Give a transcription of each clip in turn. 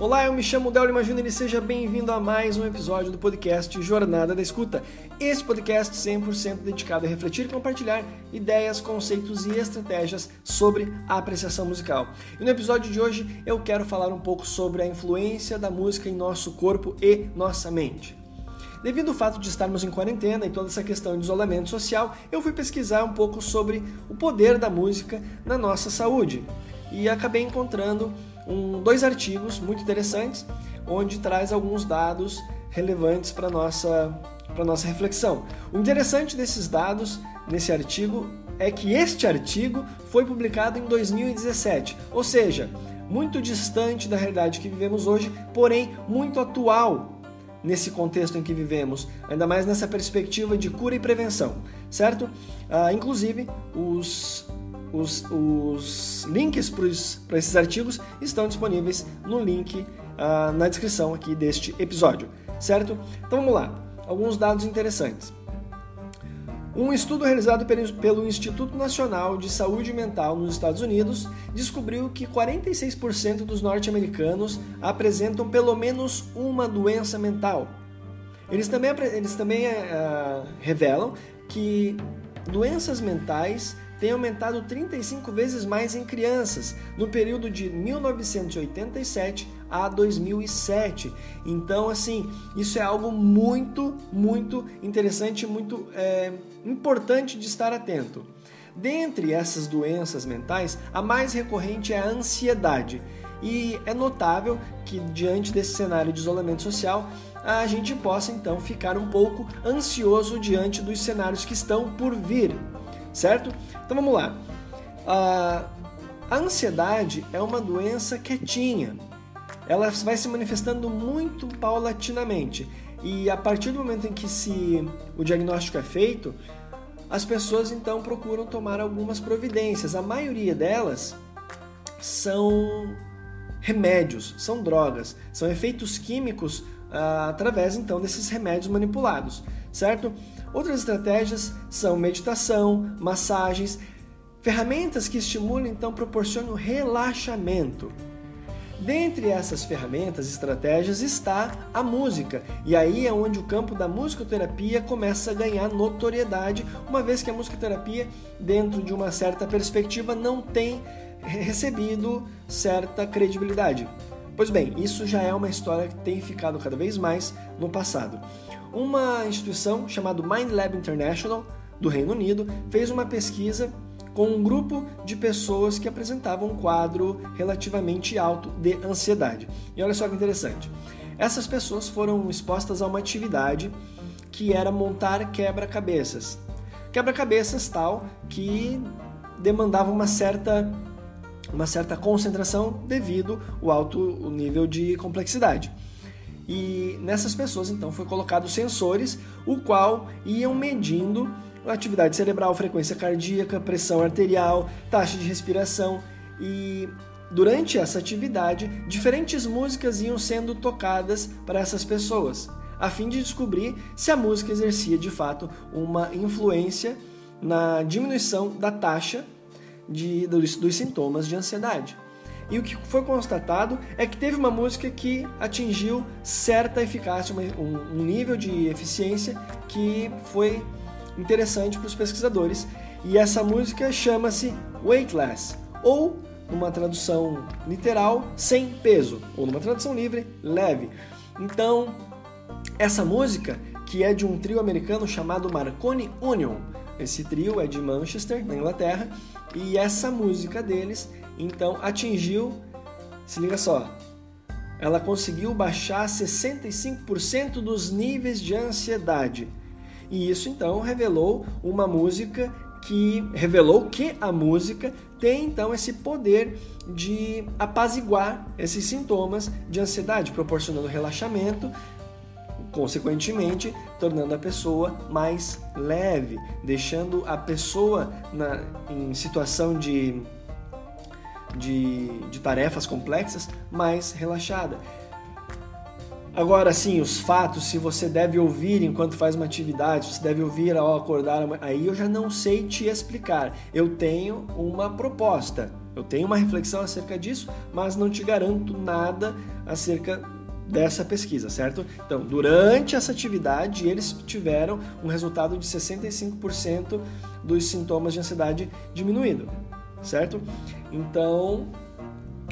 Olá, eu me chamo Del Lima Júnior e seja bem-vindo a mais um episódio do podcast Jornada da Escuta. Esse podcast 100% dedicado a refletir e compartilhar ideias, conceitos e estratégias sobre a apreciação musical. E no episódio de hoje eu quero falar um pouco sobre a influência da música em nosso corpo e nossa mente. Devido ao fato de estarmos em quarentena e toda essa questão de isolamento social, eu fui pesquisar um pouco sobre o poder da música na nossa saúde e acabei encontrando um, dois artigos muito interessantes, onde traz alguns dados relevantes para nossa, nossa reflexão. O interessante desses dados nesse artigo é que este artigo foi publicado em 2017, ou seja, muito distante da realidade que vivemos hoje, porém muito atual nesse contexto em que vivemos, ainda mais nessa perspectiva de cura e prevenção, certo? Ah, inclusive, os os, os links para esses artigos estão disponíveis no link uh, na descrição aqui deste episódio, certo? Então vamos lá, alguns dados interessantes. Um estudo realizado pelo Instituto Nacional de Saúde Mental nos Estados Unidos descobriu que 46% dos norte-americanos apresentam pelo menos uma doença mental. Eles também, eles também uh, revelam que doenças mentais tem aumentado 35 vezes mais em crianças no período de 1987 a 2007. Então, assim, isso é algo muito, muito interessante, muito é, importante de estar atento. Dentre essas doenças mentais, a mais recorrente é a ansiedade. E é notável que, diante desse cenário de isolamento social, a gente possa então ficar um pouco ansioso diante dos cenários que estão por vir certo? Então vamos lá. A, a ansiedade é uma doença quietinha. Ela vai se manifestando muito paulatinamente. E a partir do momento em que se, o diagnóstico é feito, as pessoas então procuram tomar algumas providências. A maioria delas são remédios, são drogas, são efeitos químicos ah, através então desses remédios manipulados, certo? Outras estratégias são meditação, massagens, ferramentas que estimulam então proporcionam relaxamento. Dentre essas ferramentas e estratégias está a música, e aí é onde o campo da musicoterapia começa a ganhar notoriedade, uma vez que a musicoterapia, dentro de uma certa perspectiva, não tem recebido certa credibilidade. Pois bem, isso já é uma história que tem ficado cada vez mais no passado. Uma instituição chamada Mind Lab International do Reino Unido fez uma pesquisa com um grupo de pessoas que apresentavam um quadro relativamente alto de ansiedade. E olha só que interessante. Essas pessoas foram expostas a uma atividade que era montar quebra-cabeças. Quebra-cabeças tal que demandava uma certa uma certa concentração devido ao alto nível de complexidade. E nessas pessoas então foi colocado sensores, o qual iam medindo atividade cerebral, frequência cardíaca, pressão arterial, taxa de respiração e durante essa atividade diferentes músicas iam sendo tocadas para essas pessoas, a fim de descobrir se a música exercia de fato uma influência na diminuição da taxa de, dos, dos sintomas de ansiedade. E o que foi constatado é que teve uma música que atingiu certa eficácia, um, nível de eficiência que foi interessante para os pesquisadores. E essa música chama-se Weightless, ou numa tradução literal, sem peso, ou numa tradução livre, leve. Então, essa música, que é de um trio americano chamado Marconi Union, esse trio é de Manchester, na Inglaterra, e essa música deles então atingiu, se liga só, ela conseguiu baixar 65% dos níveis de ansiedade. E isso então revelou uma música que revelou que a música tem então esse poder de apaziguar esses sintomas de ansiedade, proporcionando relaxamento, consequentemente tornando a pessoa mais leve, deixando a pessoa na, em situação de de, de tarefas complexas mais relaxada. Agora sim, os fatos, se você deve ouvir enquanto faz uma atividade, se deve ouvir ao acordar, aí eu já não sei te explicar. Eu tenho uma proposta. Eu tenho uma reflexão acerca disso, mas não te garanto nada acerca dessa pesquisa, certo? Então, durante essa atividade, eles tiveram um resultado de 65% dos sintomas de ansiedade diminuído, certo? Então,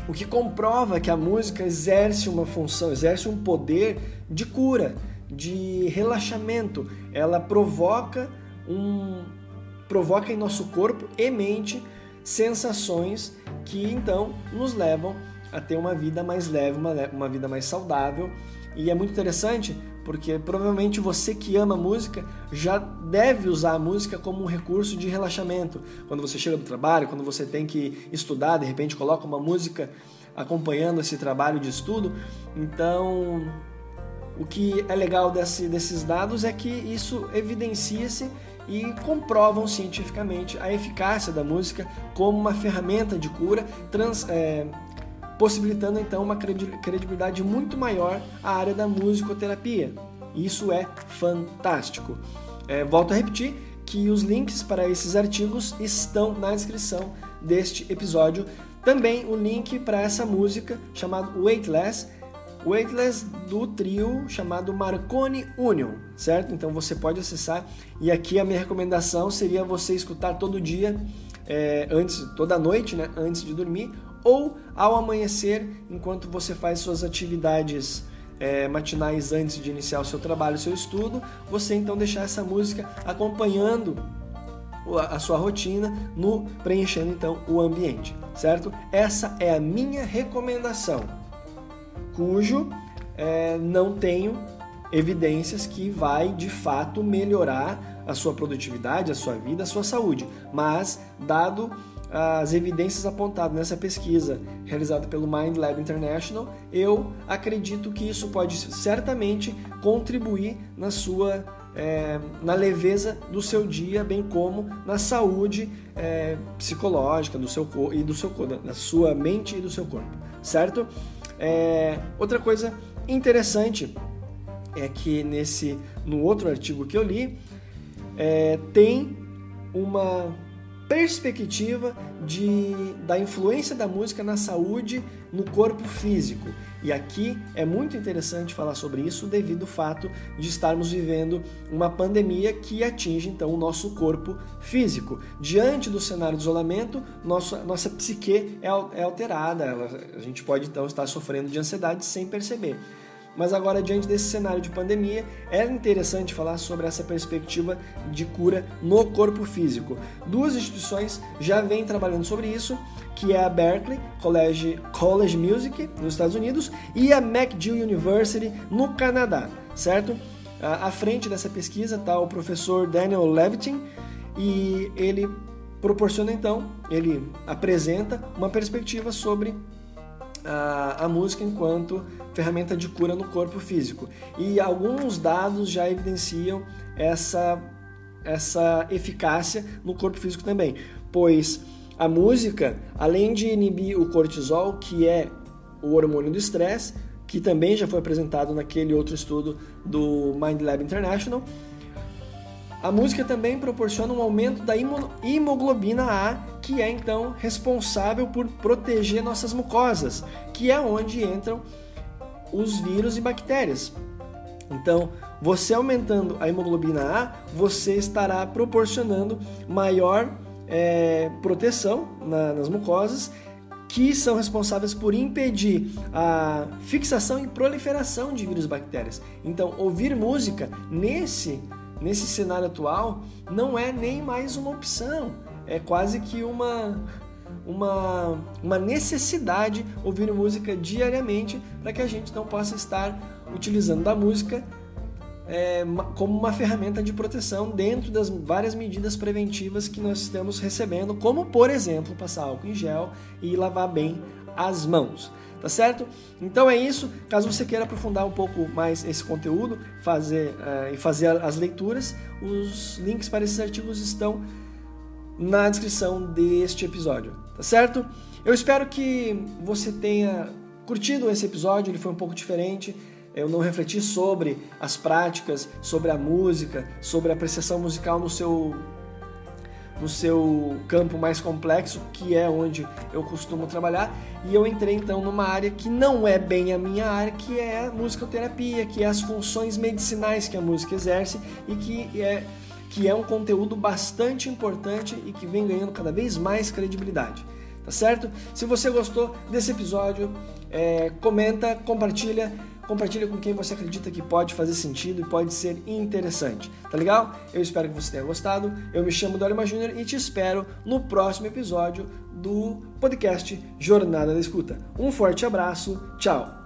o que comprova que a música exerce uma função, exerce um poder de cura, de relaxamento. Ela provoca um provoca em nosso corpo e mente sensações que então nos levam a ter uma vida mais leve, uma, uma vida mais saudável. E é muito interessante porque provavelmente você que ama música já deve usar a música como um recurso de relaxamento. Quando você chega do trabalho, quando você tem que estudar, de repente coloca uma música acompanhando esse trabalho de estudo. Então, o que é legal desse, desses dados é que isso evidencia-se e comprovam cientificamente a eficácia da música como uma ferramenta de cura, trans, é, possibilitando então uma credibilidade muito maior à área da musicoterapia. Isso é fantástico. É, volto a repetir que os links para esses artigos estão na descrição deste episódio. Também o link para essa música chamada Weightless, Weightless do trio chamado Marconi Union, certo? Então você pode acessar e aqui a minha recomendação seria você escutar todo dia, é, antes, toda noite, né, antes de dormir, ou ao amanhecer, enquanto você faz suas atividades é, matinais antes de iniciar o seu trabalho, o seu estudo, você então deixar essa música acompanhando a sua rotina, no preenchendo então o ambiente, certo? Essa é a minha recomendação, cujo é, não tenho evidências que vai de fato melhorar a sua produtividade, a sua vida, a sua saúde, mas dado as evidências apontadas nessa pesquisa realizada pelo Mind Lab International, eu acredito que isso pode certamente contribuir na sua é, na leveza do seu dia, bem como na saúde é, psicológica do seu e do seu da sua mente e do seu corpo, certo? É, outra coisa interessante é que nesse no outro artigo que eu li é, tem uma perspectiva de, da influência da música na saúde no corpo físico. E aqui é muito interessante falar sobre isso devido ao fato de estarmos vivendo uma pandemia que atinge então o nosso corpo físico. Diante do cenário de isolamento, nossa, nossa psique é, é alterada, a gente pode então estar sofrendo de ansiedade sem perceber. Mas agora, diante desse cenário de pandemia, é interessante falar sobre essa perspectiva de cura no corpo físico. Duas instituições já vêm trabalhando sobre isso, que é a Berkeley College, College Music, nos Estados Unidos, e a McGill University, no Canadá, certo? À frente dessa pesquisa está o professor Daniel Levitin, e ele proporciona então, ele apresenta uma perspectiva sobre a, a música enquanto ferramenta de cura no corpo físico. E alguns dados já evidenciam essa, essa eficácia no corpo físico também, pois a música, além de inibir o cortisol, que é o hormônio do estresse, que também já foi apresentado naquele outro estudo do Mind Lab International, a música também proporciona um aumento da hemoglobina A, que é então responsável por proteger nossas mucosas, que é onde entram os vírus e bactérias. Então, você aumentando a hemoglobina A, você estará proporcionando maior é, proteção na, nas mucosas, que são responsáveis por impedir a fixação e proliferação de vírus e bactérias. Então, ouvir música nesse nesse cenário atual, não é nem mais uma opção. É quase que uma, uma, uma necessidade ouvir música diariamente para que a gente não possa estar utilizando da música é, como uma ferramenta de proteção dentro das várias medidas preventivas que nós estamos recebendo, como por exemplo passar álcool em gel e lavar bem as mãos tá certo? Então é isso. Caso você queira aprofundar um pouco mais esse conteúdo fazer, uh, e fazer as leituras, os links para esses artigos estão na descrição deste episódio, tá certo? Eu espero que você tenha curtido esse episódio, ele foi um pouco diferente. Eu não refleti sobre as práticas, sobre a música, sobre a apreciação musical no seu no seu campo mais complexo, que é onde eu costumo trabalhar, e eu entrei então numa área que não é bem a minha área, que é a musicoterapia, que é as funções medicinais que a música exerce e que é que é um conteúdo bastante importante e que vem ganhando cada vez mais credibilidade. Tá certo? Se você gostou desse episódio, é, comenta, compartilha compartilha com quem você acredita que pode fazer sentido e pode ser interessante. Tá legal? Eu espero que você tenha gostado. Eu me chamo Dorima Júnior e te espero no próximo episódio do podcast Jornada da Escuta. Um forte abraço, tchau!